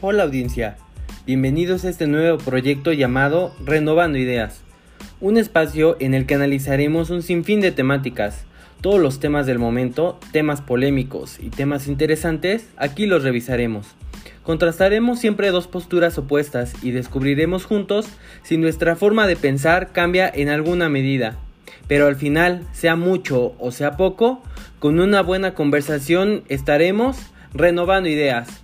Hola audiencia, bienvenidos a este nuevo proyecto llamado Renovando Ideas, un espacio en el que analizaremos un sinfín de temáticas, todos los temas del momento, temas polémicos y temas interesantes, aquí los revisaremos. Contrastaremos siempre dos posturas opuestas y descubriremos juntos si nuestra forma de pensar cambia en alguna medida. Pero al final, sea mucho o sea poco, con una buena conversación estaremos renovando ideas.